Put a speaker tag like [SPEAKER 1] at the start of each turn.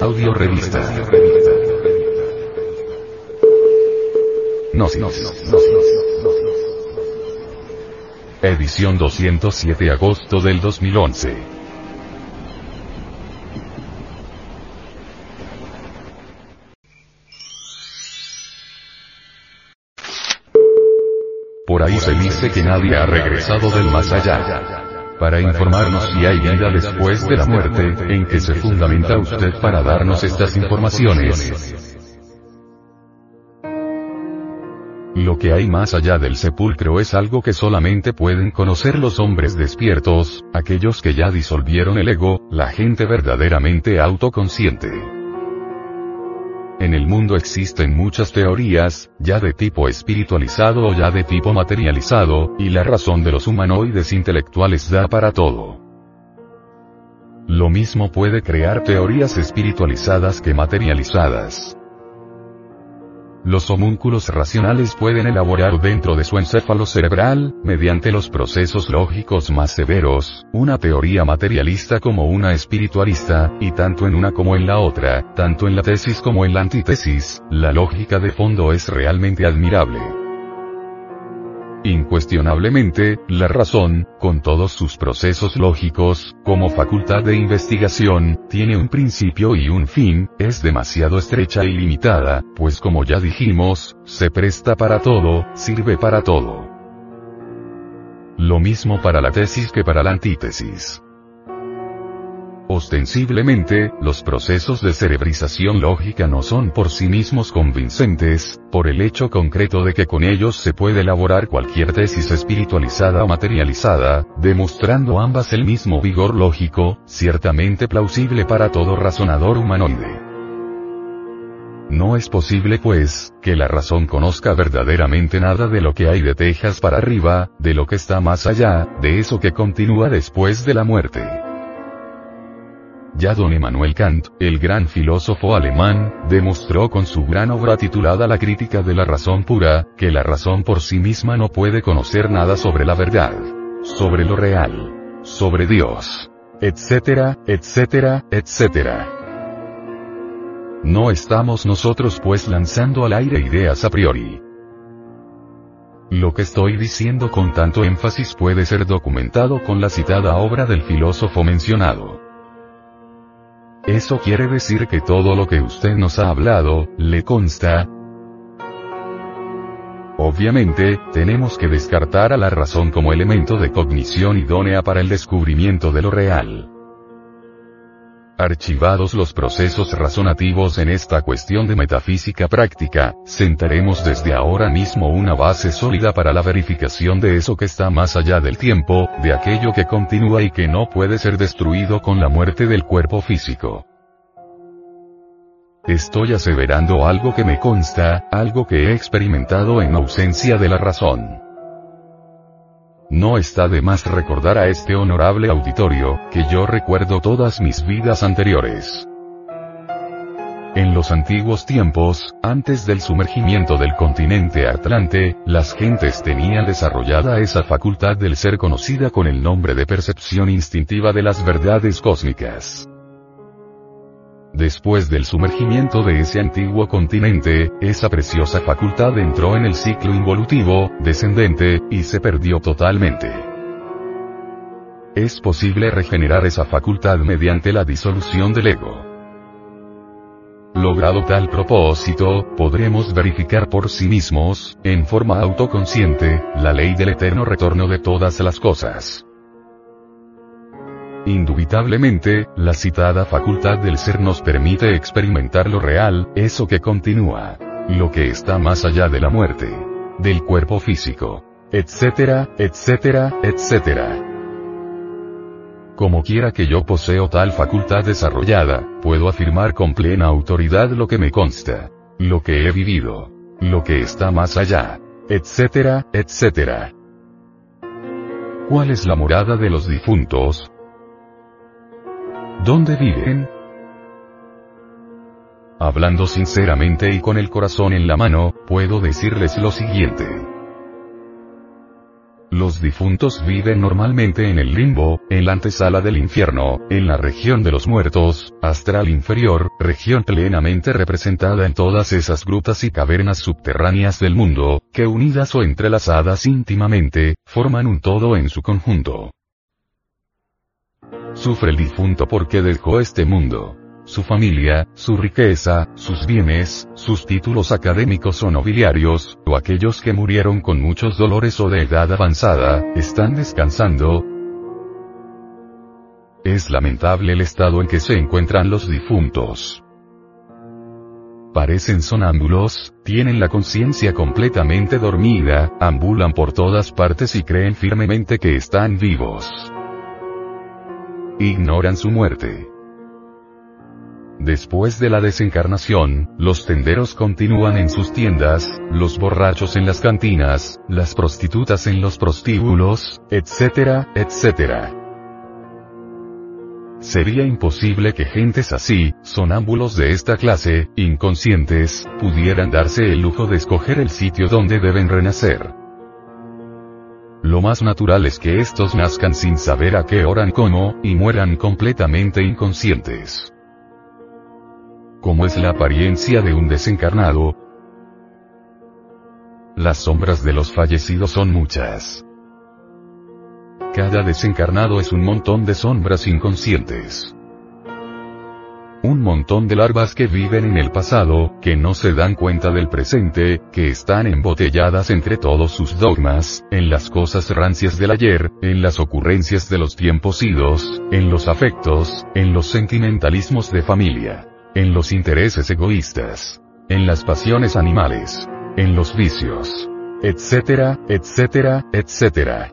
[SPEAKER 1] Audio Revista. Gnosis. Edición 207 agosto del 2011. Por ahí se dice que nadie ha regresado del más allá. Para informarnos si hay vida después de la muerte, en que se fundamenta usted para darnos estas informaciones. Lo que hay más allá del sepulcro es algo que solamente pueden conocer los hombres despiertos, aquellos que ya disolvieron el ego, la gente verdaderamente autoconsciente. En el mundo existen muchas teorías, ya de tipo espiritualizado o ya de tipo materializado, y la razón de los humanoides intelectuales da para todo. Lo mismo puede crear teorías espiritualizadas que materializadas. Los homúnculos racionales pueden elaborar dentro de su encéfalo cerebral, mediante los procesos lógicos más severos, una teoría materialista como una espiritualista, y tanto en una como en la otra, tanto en la tesis como en la antítesis, la lógica de fondo es realmente admirable. Incuestionablemente, la razón, con todos sus procesos lógicos, como facultad de investigación, tiene un principio y un fin, es demasiado estrecha y limitada, pues como ya dijimos, se presta para todo, sirve para todo. Lo mismo para la tesis que para la antítesis. Ostensiblemente, los procesos de cerebrización lógica no son por sí mismos convincentes, por el hecho concreto de que con ellos se puede elaborar cualquier tesis espiritualizada o materializada, demostrando ambas el mismo vigor lógico, ciertamente plausible para todo razonador humanoide. No es posible pues, que la razón conozca verdaderamente nada de lo que hay de Tejas para arriba, de lo que está más allá, de eso que continúa después de la muerte. Ya don Emmanuel Kant, el gran filósofo alemán, demostró con su gran obra titulada La crítica de la razón pura, que la razón por sí misma no puede conocer nada sobre la verdad, sobre lo real, sobre Dios, etcétera, etcétera, etcétera. No estamos nosotros pues lanzando al aire ideas a priori. Lo que estoy diciendo con tanto énfasis puede ser documentado con la citada obra del filósofo mencionado. Eso quiere decir que todo lo que usted nos ha hablado, le consta. Obviamente, tenemos que descartar a la razón como elemento de cognición idónea para el descubrimiento de lo real. Archivados los procesos razonativos en esta cuestión de metafísica práctica, sentaremos desde ahora mismo una base sólida para la verificación de eso que está más allá del tiempo, de aquello que continúa y que no puede ser destruido con la muerte del cuerpo físico. Estoy aseverando algo que me consta, algo que he experimentado en ausencia de la razón. No está de más recordar a este honorable auditorio, que yo recuerdo todas mis vidas anteriores. En los antiguos tiempos, antes del sumergimiento del continente Atlante, las gentes tenían desarrollada esa facultad del ser conocida con el nombre de percepción instintiva de las verdades cósmicas. Después del sumergimiento de ese antiguo continente, esa preciosa facultad entró en el ciclo involutivo, descendente, y se perdió totalmente. Es posible regenerar esa facultad mediante la disolución del ego. Logrado tal propósito, podremos verificar por sí mismos, en forma autoconsciente, la ley del eterno retorno de todas las cosas. Indubitablemente, la citada facultad del ser nos permite experimentar lo real, eso que continúa. Lo que está más allá de la muerte. Del cuerpo físico. Etcétera, etcétera, etcétera. Como quiera que yo poseo tal facultad desarrollada, puedo afirmar con plena autoridad lo que me consta. Lo que he vivido. Lo que está más allá. Etcétera, etcétera. ¿Cuál es la morada de los difuntos? ¿Dónde viven? Hablando sinceramente y con el corazón en la mano, puedo decirles lo siguiente. Los difuntos viven normalmente en el limbo, en la antesala del infierno, en la región de los muertos, astral inferior, región plenamente representada en todas esas grutas y cavernas subterráneas del mundo, que unidas o entrelazadas íntimamente, forman un todo en su conjunto. Sufre el difunto porque dejó este mundo su familia, su riqueza, sus bienes, sus títulos académicos o nobiliarios, o aquellos que murieron con muchos dolores o de edad avanzada, están descansando. Es lamentable el estado en que se encuentran los difuntos. Parecen sonámbulos, tienen la conciencia completamente dormida, ambulan por todas partes y creen firmemente que están vivos. Ignoran su muerte. Después de la desencarnación, los tenderos continúan en sus tiendas, los borrachos en las cantinas, las prostitutas en los prostíbulos, etcétera, etcétera. Sería imposible que gentes así, sonámbulos de esta clase, inconscientes, pudieran darse el lujo de escoger el sitio donde deben renacer. Lo más natural es que estos nazcan sin saber a qué oran cómo, y mueran completamente inconscientes. Como es la apariencia de un desencarnado, las sombras de los fallecidos son muchas. Cada desencarnado es un montón de sombras inconscientes. Un montón de larvas que viven en el pasado, que no se dan cuenta del presente, que están embotelladas entre todos sus dogmas, en las cosas rancias del ayer, en las ocurrencias de los tiempos idos, en los afectos, en los sentimentalismos de familia en los intereses egoístas, en las pasiones animales, en los vicios, etcétera, etcétera, etcétera.